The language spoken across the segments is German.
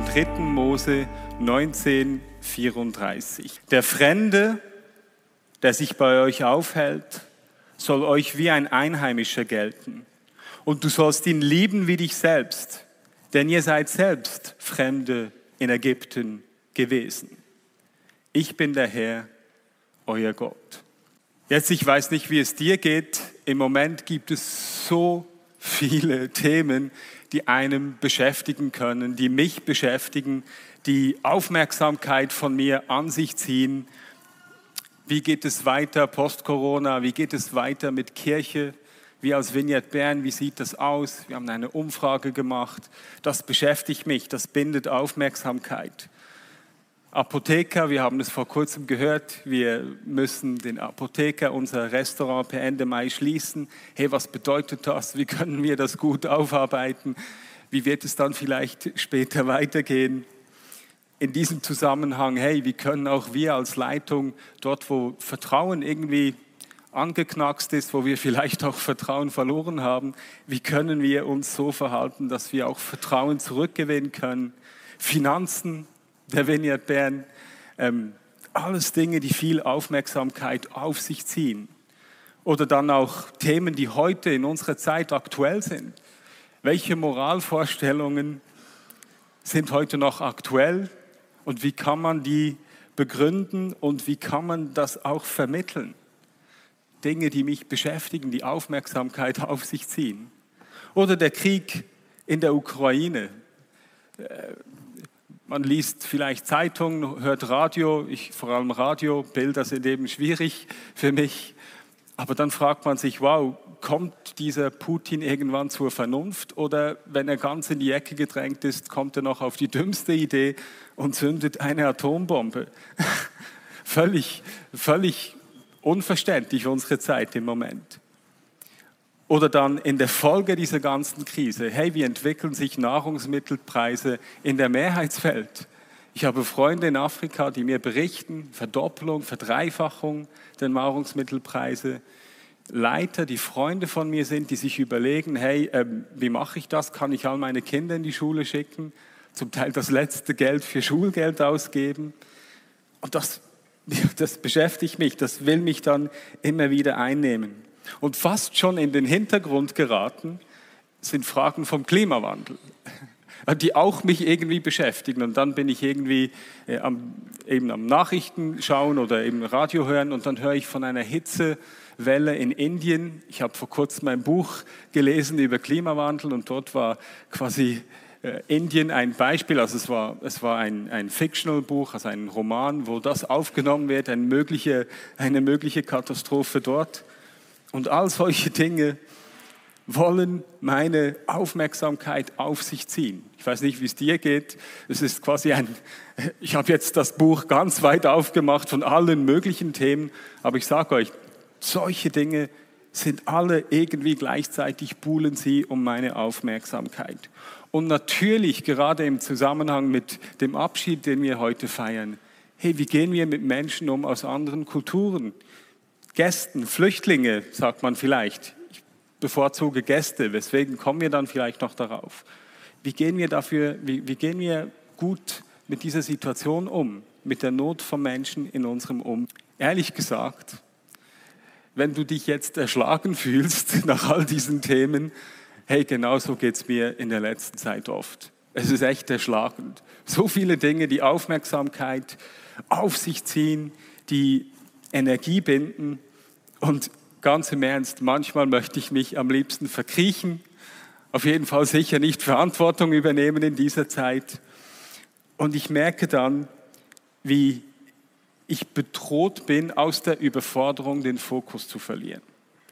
Im 3. Mose 19, 34. Der Fremde, der sich bei euch aufhält, soll euch wie ein Einheimischer gelten. Und du sollst ihn lieben wie dich selbst, denn ihr seid selbst Fremde in Ägypten gewesen. Ich bin der Herr, euer Gott. Jetzt, ich weiß nicht, wie es dir geht. Im Moment gibt es so viele Themen, die einem beschäftigen können, die mich beschäftigen, die Aufmerksamkeit von mir an sich ziehen. Wie geht es weiter post-Corona? Wie geht es weiter mit Kirche? Wir als Vignette Bern, wie sieht das aus? Wir haben eine Umfrage gemacht. Das beschäftigt mich, das bindet Aufmerksamkeit. Apotheker, wir haben es vor kurzem gehört, wir müssen den Apotheker, unser Restaurant per Ende Mai schließen. Hey, was bedeutet das? Wie können wir das gut aufarbeiten? Wie wird es dann vielleicht später weitergehen? In diesem Zusammenhang, hey, wie können auch wir als Leitung dort, wo Vertrauen irgendwie angeknackst ist, wo wir vielleicht auch Vertrauen verloren haben, wie können wir uns so verhalten, dass wir auch Vertrauen zurückgewinnen können? Finanzen, der Vineyard Bern. Ähm, alles Dinge, die viel Aufmerksamkeit auf sich ziehen. Oder dann auch Themen, die heute in unserer Zeit aktuell sind. Welche Moralvorstellungen sind heute noch aktuell und wie kann man die begründen und wie kann man das auch vermitteln? Dinge, die mich beschäftigen, die Aufmerksamkeit auf sich ziehen. Oder der Krieg in der Ukraine. Man liest vielleicht Zeitung, hört Radio, ich vor allem Radio, Bilder sind eben schwierig für mich. Aber dann fragt man sich, wow, kommt dieser Putin irgendwann zur Vernunft oder wenn er ganz in die Ecke gedrängt ist, kommt er noch auf die dümmste Idee und zündet eine Atombombe? völlig, völlig unverständlich unsere Zeit im Moment. Oder dann in der Folge dieser ganzen Krise, hey, wie entwickeln sich Nahrungsmittelpreise in der Mehrheitswelt? Ich habe Freunde in Afrika, die mir berichten, Verdoppelung, Verdreifachung der Nahrungsmittelpreise. Leiter, die Freunde von mir sind, die sich überlegen, hey, äh, wie mache ich das? Kann ich all meine Kinder in die Schule schicken? Zum Teil das letzte Geld für Schulgeld ausgeben. Und das, das beschäftigt mich, das will mich dann immer wieder einnehmen. Und fast schon in den Hintergrund geraten sind Fragen vom Klimawandel, die auch mich irgendwie beschäftigen. Und dann bin ich irgendwie äh, am, eben am Nachrichten schauen oder eben Radio hören und dann höre ich von einer Hitzewelle in Indien. Ich habe vor kurzem ein Buch gelesen über Klimawandel und dort war quasi äh, Indien ein Beispiel, also es war, es war ein, ein Fictional-Buch, also ein Roman, wo das aufgenommen wird, eine mögliche, eine mögliche Katastrophe dort. Und all solche Dinge wollen meine Aufmerksamkeit auf sich ziehen. Ich weiß nicht, wie es dir geht. Es ist quasi ein, ich habe jetzt das Buch ganz weit aufgemacht von allen möglichen Themen, aber ich sage euch, solche Dinge sind alle irgendwie gleichzeitig buhlen sie um meine Aufmerksamkeit. Und natürlich gerade im Zusammenhang mit dem Abschied, den wir heute feiern, hey, wie gehen wir mit Menschen um aus anderen Kulturen? Gästen, Flüchtlinge, sagt man vielleicht. Ich bevorzuge Gäste, weswegen kommen wir dann vielleicht noch darauf. Wie gehen wir dafür, wie, wie gehen wir gut mit dieser Situation um, mit der Not von Menschen in unserem Um? Ehrlich gesagt, wenn du dich jetzt erschlagen fühlst nach all diesen Themen, hey, genauso geht es mir in der letzten Zeit oft. Es ist echt erschlagend. So viele Dinge, die Aufmerksamkeit auf sich ziehen, die Energie binden. Und ganz im Ernst, manchmal möchte ich mich am liebsten verkriechen, auf jeden Fall sicher nicht Verantwortung übernehmen in dieser Zeit. Und ich merke dann, wie ich bedroht bin, aus der Überforderung den Fokus zu verlieren.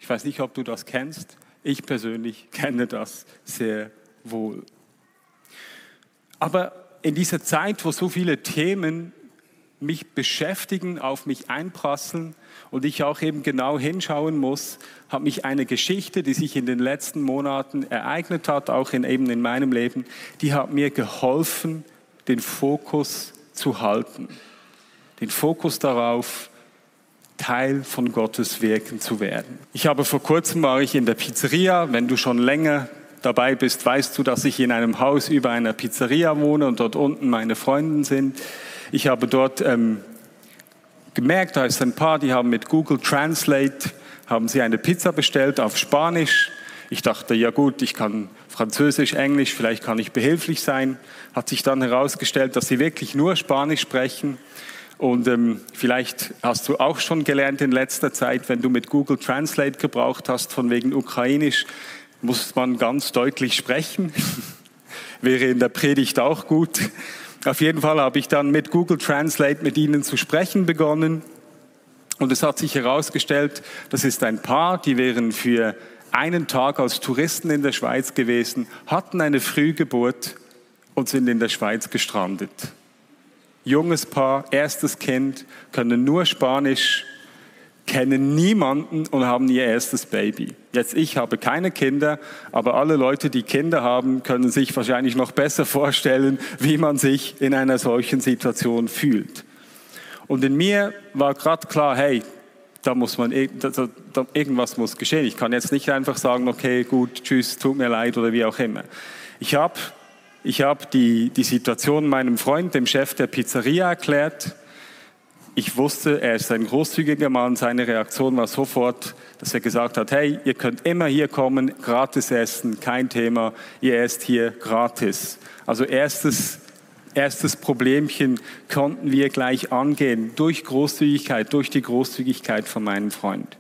Ich weiß nicht, ob du das kennst. Ich persönlich kenne das sehr wohl. Aber in dieser Zeit, wo so viele Themen mich beschäftigen, auf mich einprasseln und ich auch eben genau hinschauen muss, hat mich eine Geschichte, die sich in den letzten Monaten ereignet hat, auch in, eben in meinem Leben, die hat mir geholfen, den Fokus zu halten. Den Fokus darauf, Teil von Gottes Wirken zu werden. Ich habe vor kurzem war ich in der Pizzeria. Wenn du schon länger dabei bist, weißt du, dass ich in einem Haus über einer Pizzeria wohne und dort unten meine Freunde sind. Ich habe dort ähm, gemerkt, da ist ein Paar, die haben mit Google Translate haben sie eine Pizza bestellt auf Spanisch. Ich dachte, ja gut, ich kann Französisch, Englisch, vielleicht kann ich behilflich sein. Hat sich dann herausgestellt, dass sie wirklich nur Spanisch sprechen. Und ähm, vielleicht hast du auch schon gelernt in letzter Zeit, wenn du mit Google Translate gebraucht hast, von wegen Ukrainisch, muss man ganz deutlich sprechen. Wäre in der Predigt auch gut. Auf jeden Fall habe ich dann mit Google Translate mit ihnen zu sprechen begonnen. Und es hat sich herausgestellt, das ist ein Paar, die wären für einen Tag als Touristen in der Schweiz gewesen, hatten eine Frühgeburt und sind in der Schweiz gestrandet. Junges Paar, erstes Kind, können nur Spanisch, kennen niemanden und haben ihr erstes Baby. Jetzt ich habe keine Kinder, aber alle Leute, die Kinder haben, können sich wahrscheinlich noch besser vorstellen, wie man sich in einer solchen Situation fühlt. Und in mir war gerade klar, hey, da muss man, da, da, irgendwas muss geschehen. Ich kann jetzt nicht einfach sagen, okay, gut, tschüss, tut mir leid oder wie auch immer. Ich habe ich hab die, die Situation meinem Freund, dem Chef der Pizzeria, erklärt ich wusste, er ist ein großzügiger Mann. Seine Reaktion war sofort, dass er gesagt hat, hey, ihr könnt immer hier kommen, gratis essen, kein Thema, ihr esst hier gratis. Also erstes, erstes Problemchen konnten wir gleich angehen, durch Großzügigkeit, durch die Großzügigkeit von meinem Freund.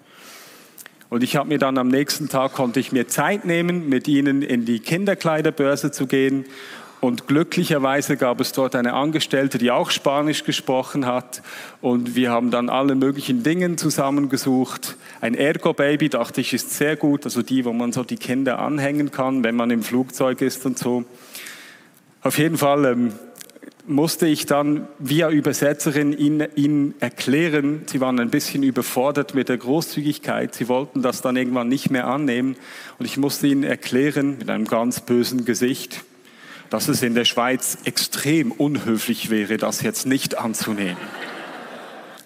Und ich habe mir dann am nächsten Tag, konnte ich mir Zeit nehmen, mit ihnen in die Kinderkleiderbörse zu gehen und glücklicherweise gab es dort eine Angestellte, die auch Spanisch gesprochen hat. Und wir haben dann alle möglichen Dinge zusammengesucht. Ein Ergo-Baby, dachte ich, ist sehr gut. Also die, wo man so die Kinder anhängen kann, wenn man im Flugzeug ist und so. Auf jeden Fall ähm, musste ich dann via Übersetzerin ihnen, ihnen erklären, sie waren ein bisschen überfordert mit der Großzügigkeit. Sie wollten das dann irgendwann nicht mehr annehmen. Und ich musste ihnen erklären, mit einem ganz bösen Gesicht, dass es in der Schweiz extrem unhöflich wäre, das jetzt nicht anzunehmen.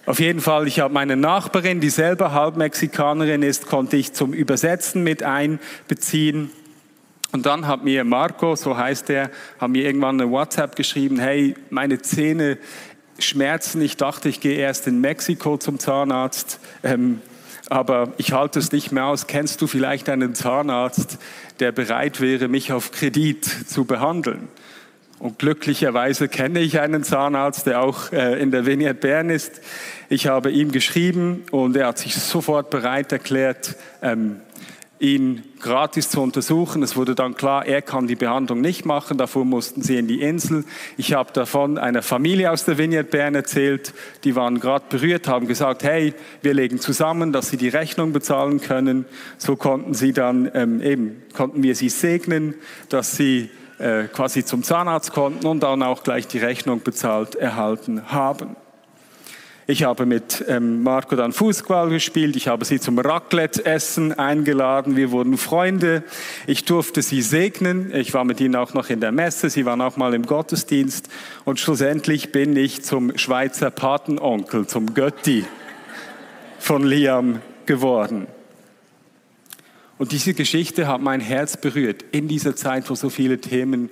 Auf jeden Fall, ich habe meine Nachbarin, die selber halb Mexikanerin ist, konnte ich zum Übersetzen mit einbeziehen. Und dann hat mir Marco, so heißt er, hat mir irgendwann eine WhatsApp geschrieben, hey, meine Zähne schmerzen, ich dachte, ich gehe erst in Mexiko zum Zahnarzt. Ähm, aber ich halte es nicht mehr aus. Kennst du vielleicht einen Zahnarzt, der bereit wäre, mich auf Kredit zu behandeln? Und glücklicherweise kenne ich einen Zahnarzt, der auch äh, in der Vineyard Bern ist. Ich habe ihm geschrieben und er hat sich sofort bereit erklärt, ähm, ihn gratis zu untersuchen. Es wurde dann klar, er kann die Behandlung nicht machen, davor mussten sie in die Insel. Ich habe davon einer Familie aus der Vineyard Bern erzählt, die waren gerade berührt, haben gesagt, hey, wir legen zusammen, dass sie die Rechnung bezahlen können. So konnten sie dann ähm, eben, konnten wir sie segnen, dass sie äh, quasi zum Zahnarzt konnten und dann auch gleich die Rechnung bezahlt erhalten haben. Ich habe mit ähm, Marco dann Fußball gespielt. Ich habe sie zum Raclette-Essen eingeladen. Wir wurden Freunde. Ich durfte sie segnen. Ich war mit ihnen auch noch in der Messe. Sie waren auch mal im Gottesdienst. Und schlussendlich bin ich zum Schweizer Patenonkel, zum Götti von Liam geworden. Und diese Geschichte hat mein Herz berührt in dieser Zeit, wo so viele Themen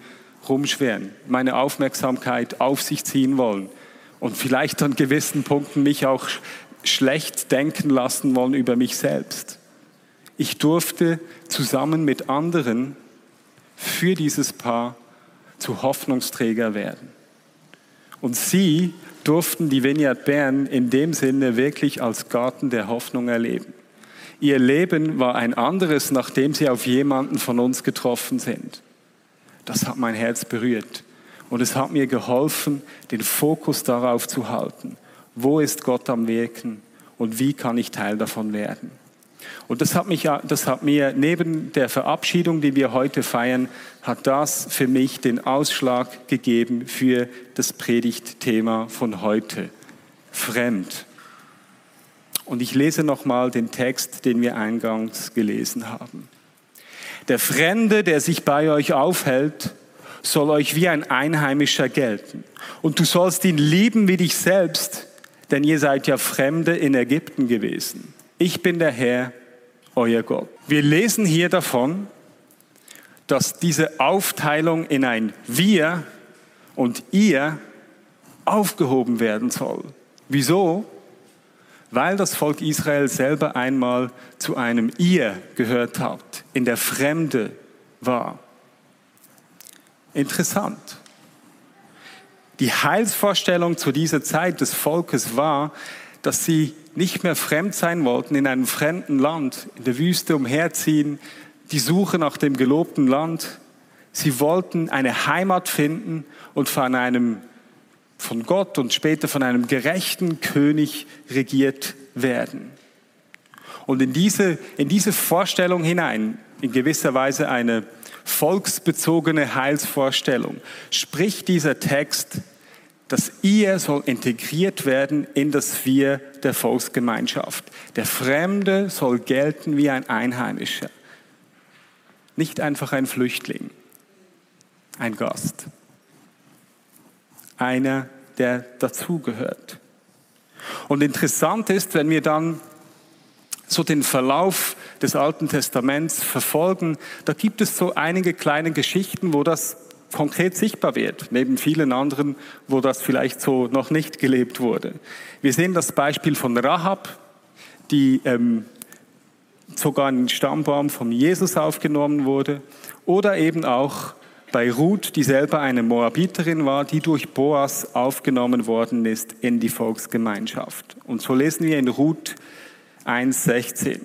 rumschweren, meine Aufmerksamkeit auf sich ziehen wollen und vielleicht an gewissen Punkten mich auch schlecht denken lassen wollen über mich selbst. Ich durfte zusammen mit anderen für dieses Paar zu Hoffnungsträger werden. Und sie durften die Vineyard Bern in dem Sinne wirklich als Garten der Hoffnung erleben. Ihr Leben war ein anderes, nachdem sie auf jemanden von uns getroffen sind. Das hat mein Herz berührt. Und es hat mir geholfen, den Fokus darauf zu halten. Wo ist Gott am Wirken und wie kann ich Teil davon werden? Und das hat, mich, das hat mir neben der Verabschiedung, die wir heute feiern, hat das für mich den Ausschlag gegeben für das Predigtthema von heute. Fremd. Und ich lese nochmal den Text, den wir eingangs gelesen haben. Der Fremde, der sich bei euch aufhält, soll euch wie ein Einheimischer gelten. Und du sollst ihn lieben wie dich selbst, denn ihr seid ja Fremde in Ägypten gewesen. Ich bin der Herr, euer Gott. Wir lesen hier davon, dass diese Aufteilung in ein Wir und Ihr aufgehoben werden soll. Wieso? Weil das Volk Israel selber einmal zu einem Ihr gehört hat, in der Fremde war. Interessant. Die Heilsvorstellung zu dieser Zeit des Volkes war, dass sie nicht mehr fremd sein wollten, in einem fremden Land, in der Wüste umherziehen, die Suche nach dem gelobten Land. Sie wollten eine Heimat finden und von einem, von Gott und später von einem gerechten König regiert werden. Und in diese, in diese Vorstellung hinein, in gewisser Weise eine volksbezogene Heilsvorstellung, spricht dieser Text das Ihr soll integriert werden in das Wir der Volksgemeinschaft. Der Fremde soll gelten wie ein Einheimischer, nicht einfach ein Flüchtling, ein Gast, einer, der dazugehört. Und interessant ist, wenn wir dann so den Verlauf des Alten Testaments verfolgen, da gibt es so einige kleine Geschichten, wo das konkret sichtbar wird, neben vielen anderen, wo das vielleicht so noch nicht gelebt wurde. Wir sehen das Beispiel von Rahab, die ähm, sogar in den Stammbaum von Jesus aufgenommen wurde, oder eben auch bei Ruth, die selber eine Moabiterin war, die durch Boas aufgenommen worden ist in die Volksgemeinschaft. Und so lesen wir in Ruth 1,16.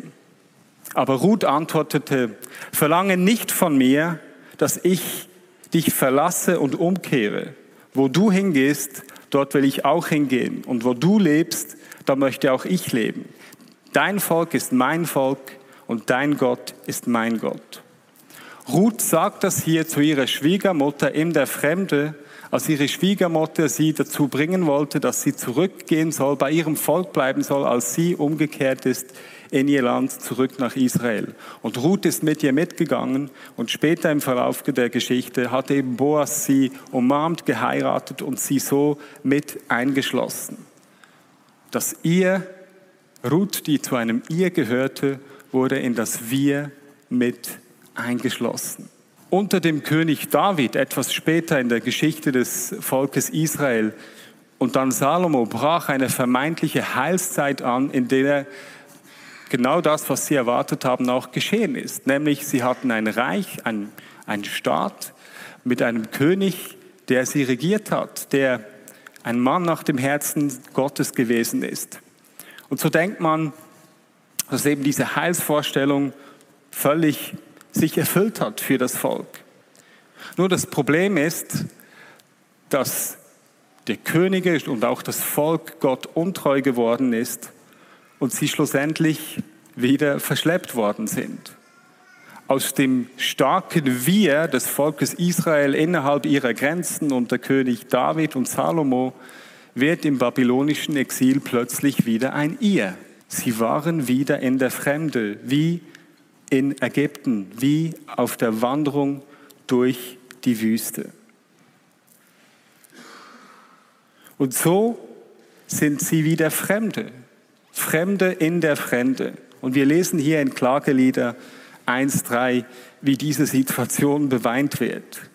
Aber Ruth antwortete, verlange nicht von mir, dass ich dich verlasse und umkehre. Wo du hingehst, dort will ich auch hingehen. Und wo du lebst, da möchte auch ich leben. Dein Volk ist mein Volk und dein Gott ist mein Gott. Ruth sagt das hier zu ihrer Schwiegermutter in der Fremde, als ihre Schwiegermutter sie dazu bringen wollte, dass sie zurückgehen soll, bei ihrem Volk bleiben soll, als sie umgekehrt ist in ihr Land zurück nach Israel. Und Ruth ist mit ihr mitgegangen und später im Verlauf der Geschichte hat eben Boas sie umarmt, geheiratet und sie so mit eingeschlossen. Das ihr, Ruth, die zu einem ihr gehörte, wurde in das wir mit eingeschlossen. Unter dem König David, etwas später in der Geschichte des Volkes Israel, und dann Salomo brach eine vermeintliche Heilszeit an, in der genau das, was sie erwartet haben, auch geschehen ist. Nämlich sie hatten ein Reich, ein, ein Staat mit einem König, der sie regiert hat, der ein Mann nach dem Herzen Gottes gewesen ist. Und so denkt man, dass eben diese Heilsvorstellung völlig sich erfüllt hat für das Volk. Nur das Problem ist, dass der Könige und auch das Volk Gott untreu geworden ist und sie schlussendlich wieder verschleppt worden sind. Aus dem starken Wir des Volkes Israel innerhalb ihrer Grenzen unter König David und Salomo wird im babylonischen Exil plötzlich wieder ein Ihr. Sie waren wieder in der Fremde, wie in Ägypten, wie auf der Wanderung durch die Wüste. Und so sind sie wieder Fremde. Fremde in der Fremde. Und wir lesen hier in Klagelieder 1.3, wie diese Situation beweint wird.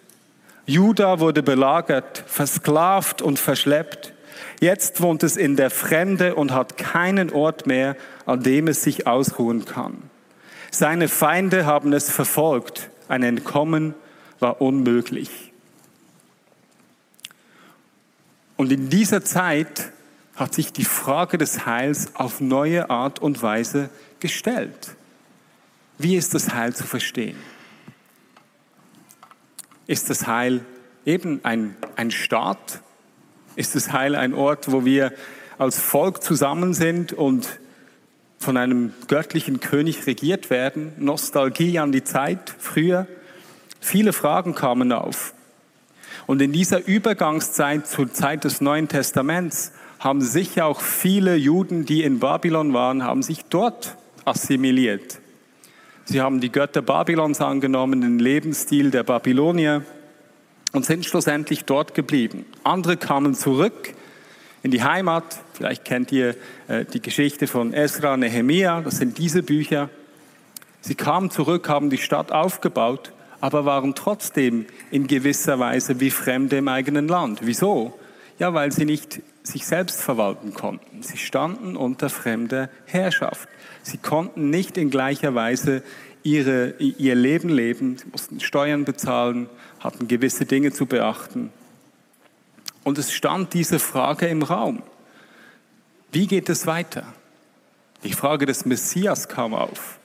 Juda wurde belagert, versklavt und verschleppt. Jetzt wohnt es in der Fremde und hat keinen Ort mehr, an dem es sich ausruhen kann. Seine Feinde haben es verfolgt. Ein Entkommen war unmöglich. Und in dieser Zeit hat sich die Frage des Heils auf neue Art und Weise gestellt. Wie ist das Heil zu verstehen? Ist das Heil eben ein, ein Staat? Ist das Heil ein Ort, wo wir als Volk zusammen sind und von einem göttlichen König regiert werden, Nostalgie an die Zeit früher. Viele Fragen kamen auf. Und in dieser Übergangszeit zur Zeit des Neuen Testaments haben sich auch viele Juden, die in Babylon waren, haben sich dort assimiliert. Sie haben die Götter Babylons angenommen, den Lebensstil der Babylonier und sind schlussendlich dort geblieben. Andere kamen zurück in die Heimat. Vielleicht kennt ihr äh, die Geschichte von Esra, Nehemia. Das sind diese Bücher. Sie kamen zurück, haben die Stadt aufgebaut, aber waren trotzdem in gewisser Weise wie Fremde im eigenen Land. Wieso? Ja, weil sie nicht sich selbst verwalten konnten. Sie standen unter fremder Herrschaft. Sie konnten nicht in gleicher Weise ihre, ihr Leben leben. Sie mussten Steuern bezahlen, hatten gewisse Dinge zu beachten. Und es stand diese Frage im Raum. Wie geht es weiter? Die Frage des Messias kam auf.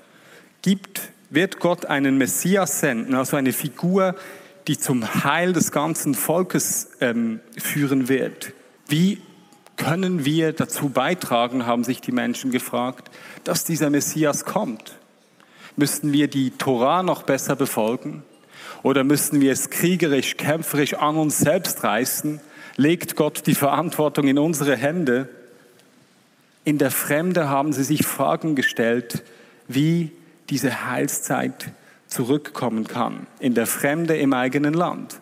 Gibt, wird Gott einen Messias senden, also eine Figur, die zum Heil des ganzen Volkes ähm, führen wird? Wie können wir dazu beitragen, haben sich die Menschen gefragt, dass dieser Messias kommt? Müssten wir die Torah noch besser befolgen? Oder müssten wir es kriegerisch, kämpferisch an uns selbst reißen? Legt Gott die Verantwortung in unsere Hände? In der Fremde haben sie sich Fragen gestellt, wie diese Heilszeit zurückkommen kann. In der Fremde im eigenen Land.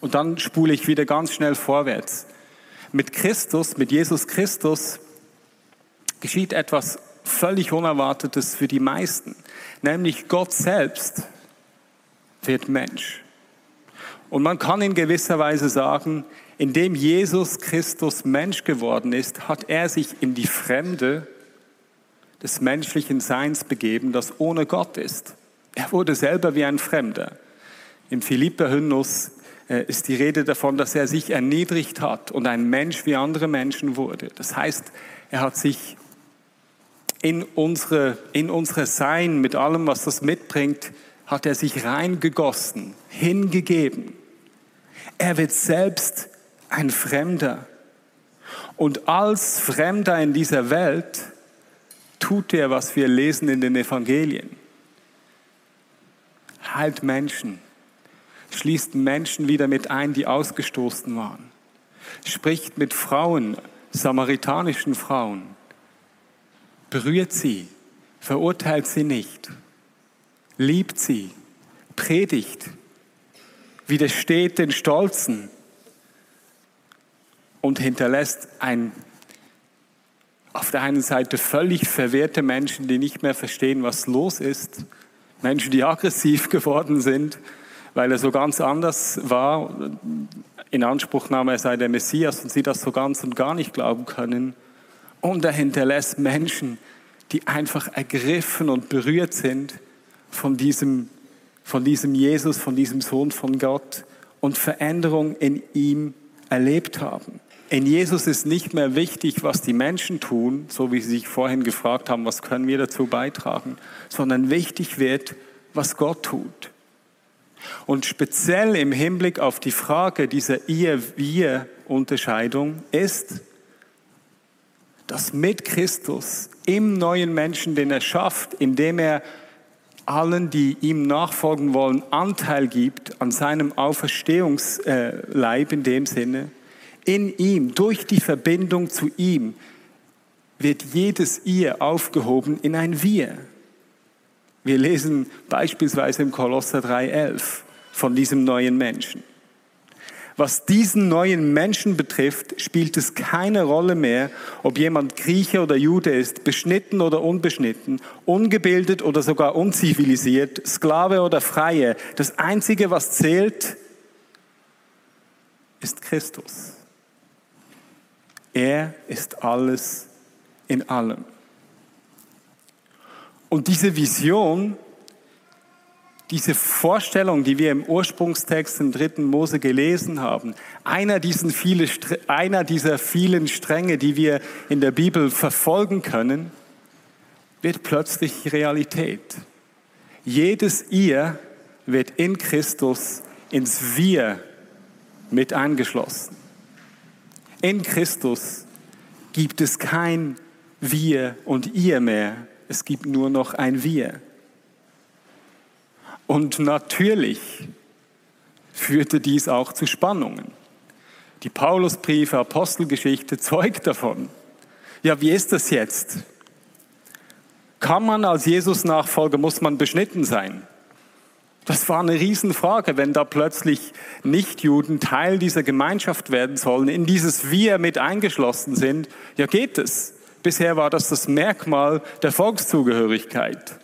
Und dann spule ich wieder ganz schnell vorwärts. Mit Christus, mit Jesus Christus geschieht etwas völlig Unerwartetes für die meisten, nämlich Gott selbst wird Mensch. Und man kann in gewisser Weise sagen, indem Jesus Christus Mensch geworden ist, hat er sich in die Fremde des menschlichen Seins begeben, das ohne Gott ist. Er wurde selber wie ein Fremder. Im Philipper-Hymnus äh, ist die Rede davon, dass er sich erniedrigt hat und ein Mensch wie andere Menschen wurde. Das heißt, er hat sich in unsere, in unsere Sein, mit allem, was das mitbringt, hat er sich reingegossen, hingegeben. Er wird selbst ein Fremder. Und als Fremder in dieser Welt tut er, was wir lesen in den Evangelien. Heilt Menschen, schließt Menschen wieder mit ein, die ausgestoßen waren, spricht mit Frauen, samaritanischen Frauen, berührt sie, verurteilt sie nicht, liebt sie, predigt, widersteht den Stolzen und hinterlässt ein auf der einen Seite völlig verwehrte Menschen, die nicht mehr verstehen, was los ist, Menschen, die aggressiv geworden sind, weil er so ganz anders war, in Anspruchnahme, er sei der Messias und sie das so ganz und gar nicht glauben können. Und er hinterlässt Menschen, die einfach ergriffen und berührt sind von diesem, von diesem Jesus, von diesem Sohn von Gott und Veränderung in ihm erlebt haben. In Jesus ist nicht mehr wichtig, was die Menschen tun, so wie sie sich vorhin gefragt haben, was können wir dazu beitragen, sondern wichtig wird, was Gott tut. Und speziell im Hinblick auf die Frage dieser Ihr-Wir-Unterscheidung ist, dass mit Christus im neuen Menschen, den er schafft, indem er allen, die ihm nachfolgen wollen, Anteil gibt an seinem Auferstehungsleib in dem Sinne, in ihm, durch die Verbindung zu ihm, wird jedes Ihr aufgehoben in ein Wir. Wir lesen beispielsweise im Kolosser 3.11 von diesem neuen Menschen. Was diesen neuen Menschen betrifft, spielt es keine Rolle mehr, ob jemand Grieche oder Jude ist, beschnitten oder unbeschnitten, ungebildet oder sogar unzivilisiert, Sklave oder Freie. Das Einzige, was zählt, ist Christus. Er ist alles in allem. Und diese Vision, diese Vorstellung, die wir im Ursprungstext im dritten Mose gelesen haben, einer, viele, einer dieser vielen Stränge, die wir in der Bibel verfolgen können, wird plötzlich Realität. Jedes Ihr wird in Christus ins Wir mit eingeschlossen. In Christus gibt es kein Wir und Ihr mehr. Es gibt nur noch ein Wir. Und natürlich führte dies auch zu Spannungen. Die Paulusbriefe, Apostelgeschichte zeugt davon. Ja, wie ist das jetzt? Kann man als Jesus-Nachfolger, muss man beschnitten sein? Das war eine Riesenfrage, wenn da plötzlich Nichtjuden Teil dieser Gemeinschaft werden sollen, in dieses Wir mit eingeschlossen sind. Ja, geht es? Bisher war das das Merkmal der Volkszugehörigkeit,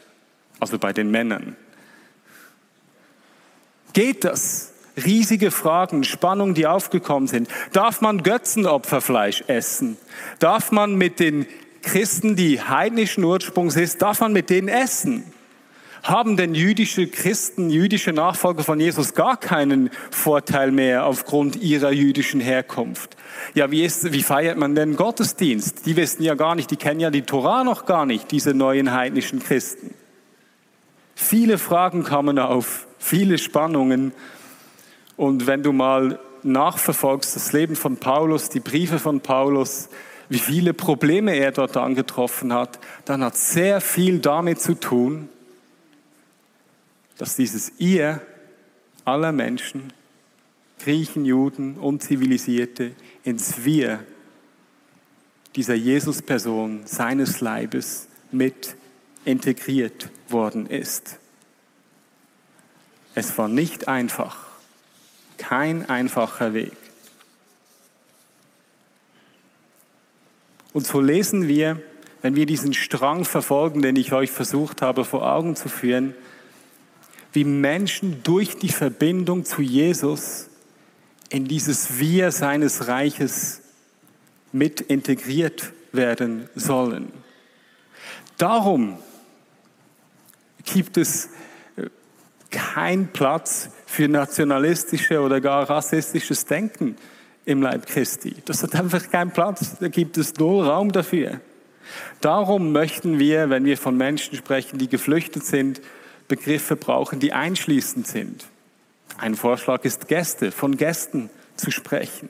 also bei den Männern. Geht das? Riesige Fragen, Spannungen, die aufgekommen sind. Darf man Götzenopferfleisch essen? Darf man mit den Christen, die heidnischen Ursprungs ist, darf man mit denen essen? Haben denn jüdische Christen, jüdische Nachfolger von Jesus gar keinen Vorteil mehr aufgrund ihrer jüdischen Herkunft? Ja, wie, ist, wie feiert man denn Gottesdienst? Die wissen ja gar nicht, die kennen ja die Torah noch gar nicht, diese neuen heidnischen Christen. Viele Fragen kamen auf, viele Spannungen. Und wenn du mal nachverfolgst das Leben von Paulus, die Briefe von Paulus, wie viele Probleme er dort angetroffen hat, dann hat sehr viel damit zu tun, dass dieses Ihr aller Menschen, Griechen, Juden, Unzivilisierte, ins Wir dieser Jesus-Person, seines Leibes mit integriert worden ist. Es war nicht einfach, kein einfacher Weg. Und so lesen wir, wenn wir diesen Strang verfolgen, den ich euch versucht habe vor Augen zu führen, wie Menschen durch die Verbindung zu Jesus in dieses Wir seines Reiches mit integriert werden sollen. Darum gibt es keinen Platz für nationalistische oder gar rassistisches Denken im Leib Christi. Das hat einfach keinen Platz. Da gibt es null Raum dafür. Darum möchten wir, wenn wir von Menschen sprechen, die geflüchtet sind, Begriffe brauchen, die einschließend sind. Ein Vorschlag ist Gäste, von Gästen zu sprechen.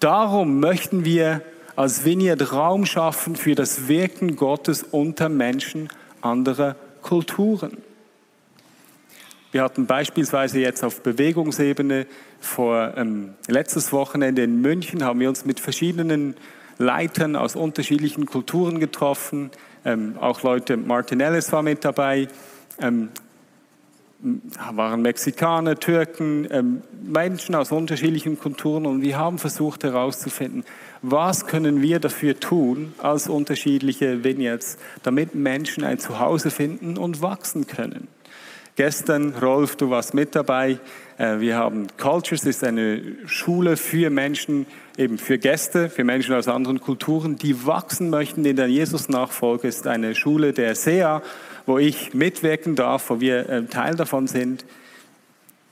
Darum möchten wir als Vineyard Raum schaffen für das Wirken Gottes unter Menschen anderer Kulturen. Wir hatten beispielsweise jetzt auf Bewegungsebene vor ähm, letztes Wochenende in München haben wir uns mit verschiedenen Leitern aus unterschiedlichen Kulturen getroffen. Ähm, auch Leute, Martin Ellis war mit dabei, ähm, waren Mexikaner, Türken, ähm, Menschen aus unterschiedlichen Kulturen und wir haben versucht herauszufinden, was können wir dafür tun als unterschiedliche Vineyards, damit Menschen ein Zuhause finden und wachsen können. Gestern, Rolf, du warst mit dabei. Äh, wir haben Cultures, ist eine Schule für Menschen, eben für Gäste, für Menschen aus anderen Kulturen, die wachsen möchten in der Jesus-Nachfolge. Ist eine Schule der SEA, wo ich mitwirken darf, wo wir äh, Teil davon sind.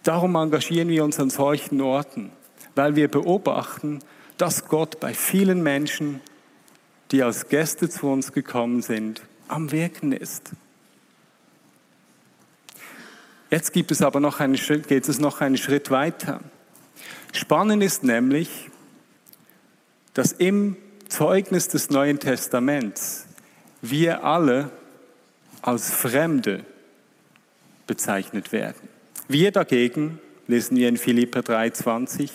Darum engagieren wir uns an solchen Orten, weil wir beobachten, dass Gott bei vielen Menschen, die als Gäste zu uns gekommen sind, am Wirken ist. Jetzt gibt es aber noch einen Schritt, geht es noch einen Schritt weiter. Spannend ist nämlich, dass im Zeugnis des Neuen Testaments wir alle als Fremde bezeichnet werden. Wir dagegen, lesen wir in Philippa 3,20,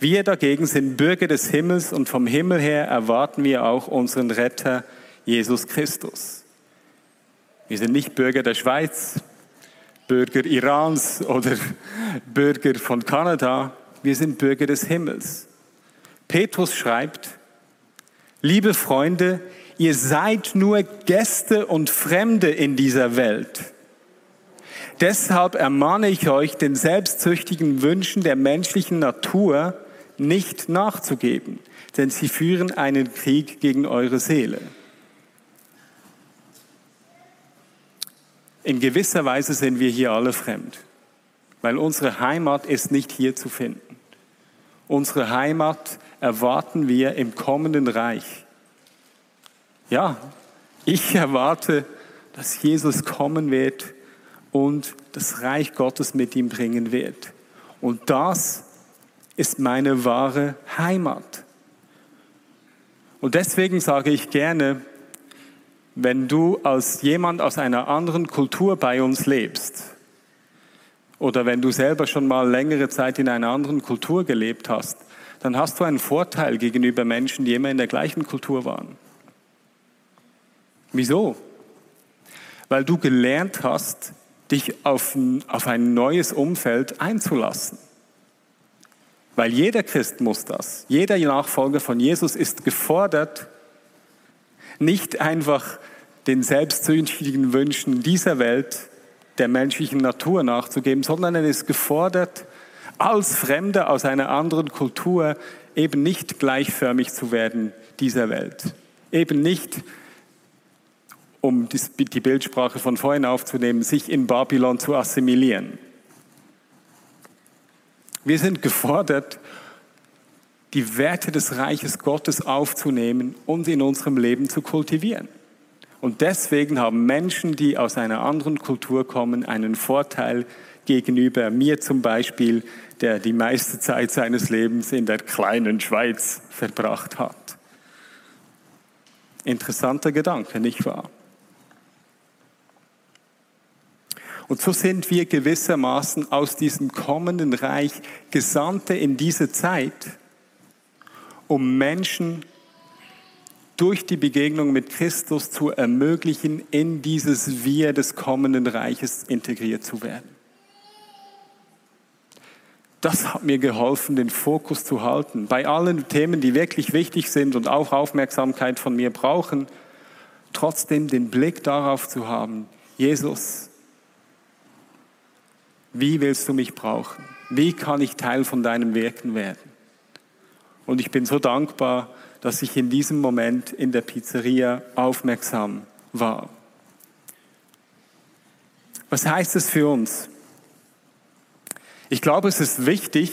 wir dagegen sind Bürger des Himmels und vom Himmel her erwarten wir auch unseren Retter Jesus Christus. Wir sind nicht Bürger der Schweiz, Bürger Irans oder Bürger von Kanada. Wir sind Bürger des Himmels. Petrus schreibt, liebe Freunde, ihr seid nur Gäste und Fremde in dieser Welt. Deshalb ermahne ich euch, den selbstsüchtigen Wünschen der menschlichen Natur nicht nachzugeben, denn sie führen einen Krieg gegen eure Seele. In gewisser Weise sind wir hier alle fremd, weil unsere Heimat ist nicht hier zu finden. Unsere Heimat erwarten wir im kommenden Reich. Ja, ich erwarte, dass Jesus kommen wird und das Reich Gottes mit ihm bringen wird. Und das ist meine wahre Heimat. Und deswegen sage ich gerne, wenn du als jemand aus einer anderen Kultur bei uns lebst, oder wenn du selber schon mal längere Zeit in einer anderen Kultur gelebt hast, dann hast du einen Vorteil gegenüber Menschen, die immer in der gleichen Kultur waren. Wieso? Weil du gelernt hast, dich auf ein, auf ein neues Umfeld einzulassen. Weil jeder Christ muss das. Jeder Nachfolger von Jesus ist gefordert, nicht einfach den selbstsüchtigen Wünschen dieser Welt, der menschlichen Natur nachzugeben, sondern er ist gefordert, als Fremder aus einer anderen Kultur eben nicht gleichförmig zu werden dieser Welt. Eben nicht, um die Bildsprache von vorhin aufzunehmen, sich in Babylon zu assimilieren. Wir sind gefordert, die Werte des Reiches Gottes aufzunehmen und in unserem Leben zu kultivieren. Und deswegen haben Menschen, die aus einer anderen Kultur kommen, einen Vorteil gegenüber mir zum Beispiel, der die meiste Zeit seines Lebens in der kleinen Schweiz verbracht hat. Interessanter Gedanke, nicht wahr? Und so sind wir gewissermaßen aus diesem kommenden Reich Gesandte in diese Zeit, um Menschen durch die Begegnung mit Christus zu ermöglichen, in dieses Wir des kommenden Reiches integriert zu werden das hat mir geholfen, den Fokus zu halten. Bei allen Themen, die wirklich wichtig sind und auch Aufmerksamkeit von mir brauchen, trotzdem den Blick darauf zu haben, Jesus, wie willst du mich brauchen? Wie kann ich Teil von deinem Wirken werden? Und ich bin so dankbar, dass ich in diesem Moment in der Pizzeria aufmerksam war. Was heißt es für uns? Ich glaube, es ist wichtig,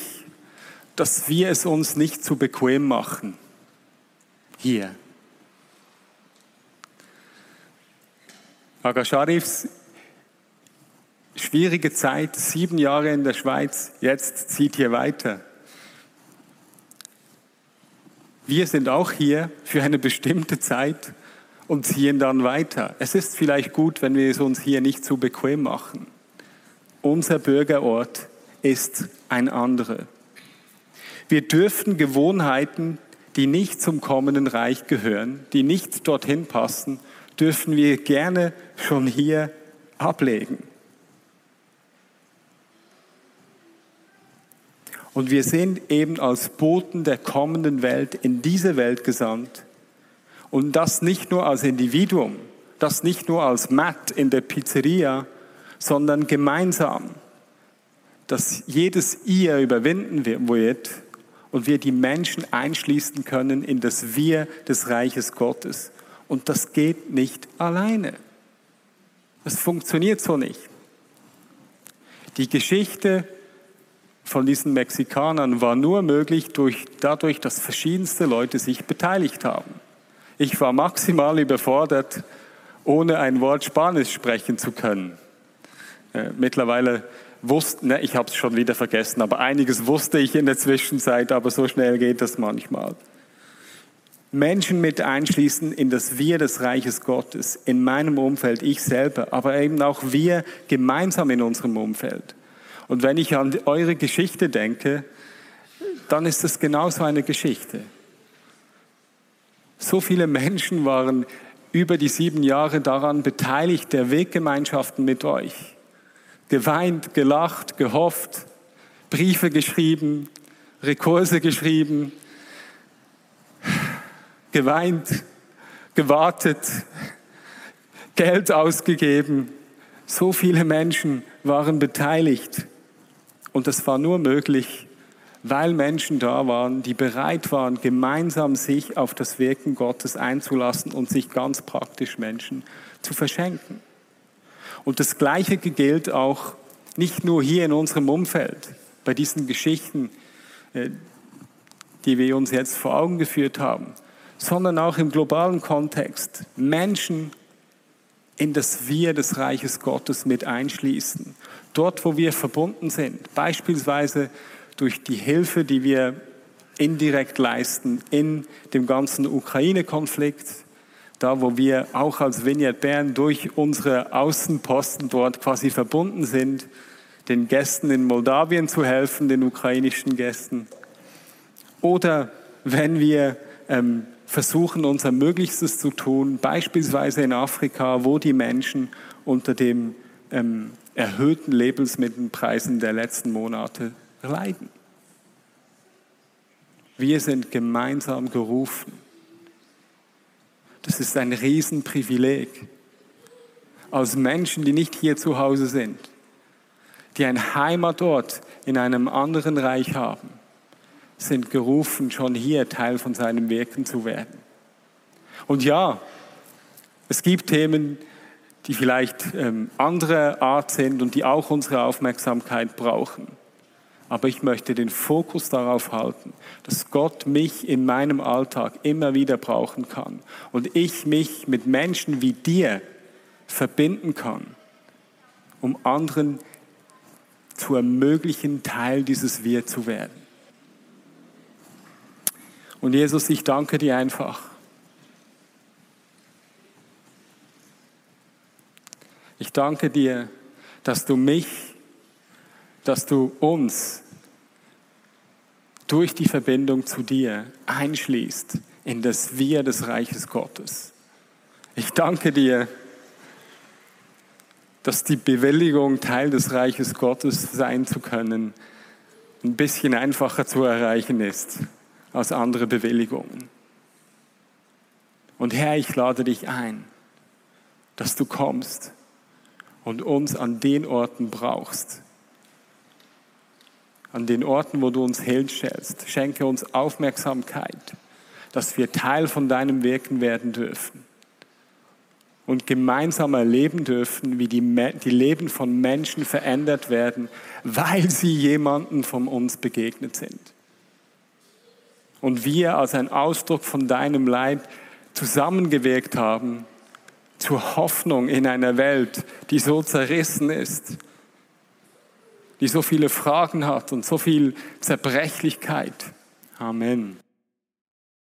dass wir es uns nicht zu bequem machen. Hier. Aga Sharifs schwierige Zeit, sieben Jahre in der Schweiz, jetzt zieht hier weiter. Wir sind auch hier für eine bestimmte Zeit und ziehen dann weiter. Es ist vielleicht gut, wenn wir es uns hier nicht zu bequem machen. Unser Bürgerort ist ein anderer. Wir dürfen Gewohnheiten, die nicht zum kommenden Reich gehören, die nicht dorthin passen, dürfen wir gerne schon hier ablegen. Und wir sind eben als Boten der kommenden Welt in diese Welt gesandt. Und das nicht nur als Individuum, das nicht nur als Matt in der Pizzeria, sondern gemeinsam dass jedes Ihr überwinden wird und wir die Menschen einschließen können in das Wir des Reiches Gottes. Und das geht nicht alleine. Das funktioniert so nicht. Die Geschichte von diesen Mexikanern war nur möglich durch, dadurch, dass verschiedenste Leute sich beteiligt haben. Ich war maximal überfordert, ohne ein Wort Spanisch sprechen zu können. Äh, mittlerweile wusste, ne, ich habe es schon wieder vergessen, aber einiges wusste ich in der Zwischenzeit, aber so schnell geht das manchmal. Menschen mit einschließen in das Wir des Reiches Gottes, in meinem Umfeld, ich selber, aber eben auch wir gemeinsam in unserem Umfeld. Und wenn ich an eure Geschichte denke, dann ist es genauso eine Geschichte. So viele Menschen waren über die sieben Jahre daran beteiligt, der Weggemeinschaften mit euch geweint, gelacht, gehofft, Briefe geschrieben, Rekurse geschrieben, geweint, gewartet, Geld ausgegeben. So viele Menschen waren beteiligt. Und das war nur möglich, weil Menschen da waren, die bereit waren, gemeinsam sich auf das Wirken Gottes einzulassen und sich ganz praktisch Menschen zu verschenken. Und das Gleiche gilt auch nicht nur hier in unserem Umfeld, bei diesen Geschichten, äh, die wir uns jetzt vor Augen geführt haben, sondern auch im globalen Kontext. Menschen in das Wir des Reiches Gottes mit einschließen. Dort, wo wir verbunden sind, beispielsweise durch die Hilfe, die wir indirekt leisten in dem ganzen Ukraine-Konflikt, da wo wir auch als Vineyard Bern durch unsere Außenposten dort quasi verbunden sind, den Gästen in Moldawien zu helfen, den ukrainischen Gästen. Oder wenn wir ähm, versuchen, unser Möglichstes zu tun, beispielsweise in Afrika, wo die Menschen unter dem ähm, erhöhten Lebensmittelpreisen der letzten Monate leiden. Wir sind gemeinsam gerufen. Das ist ein Riesenprivileg. Als Menschen, die nicht hier zu Hause sind, die ein Heimatort in einem anderen Reich haben, sind gerufen, schon hier Teil von seinem Wirken zu werden. Und ja, es gibt Themen, die vielleicht ähm, andere Art sind und die auch unsere Aufmerksamkeit brauchen. Aber ich möchte den Fokus darauf halten, dass Gott mich in meinem Alltag immer wieder brauchen kann und ich mich mit Menschen wie dir verbinden kann, um anderen zu ermöglichen, Teil dieses Wir zu werden. Und Jesus, ich danke dir einfach. Ich danke dir, dass du mich, dass du uns durch die Verbindung zu dir einschließt in das Wir des Reiches Gottes. Ich danke dir, dass die Bewilligung, Teil des Reiches Gottes sein zu können, ein bisschen einfacher zu erreichen ist als andere Bewilligungen. Und Herr, ich lade dich ein, dass du kommst und uns an den Orten brauchst, an den Orten, wo du uns hinstellst. Schenke uns Aufmerksamkeit, dass wir Teil von deinem Wirken werden dürfen und gemeinsam erleben dürfen, wie die, die Leben von Menschen verändert werden, weil sie jemanden von uns begegnet sind. Und wir als ein Ausdruck von deinem Leib zusammengewirkt haben zur Hoffnung in einer Welt, die so zerrissen ist, die so viele Fragen hat und so viel Zerbrechlichkeit. Amen.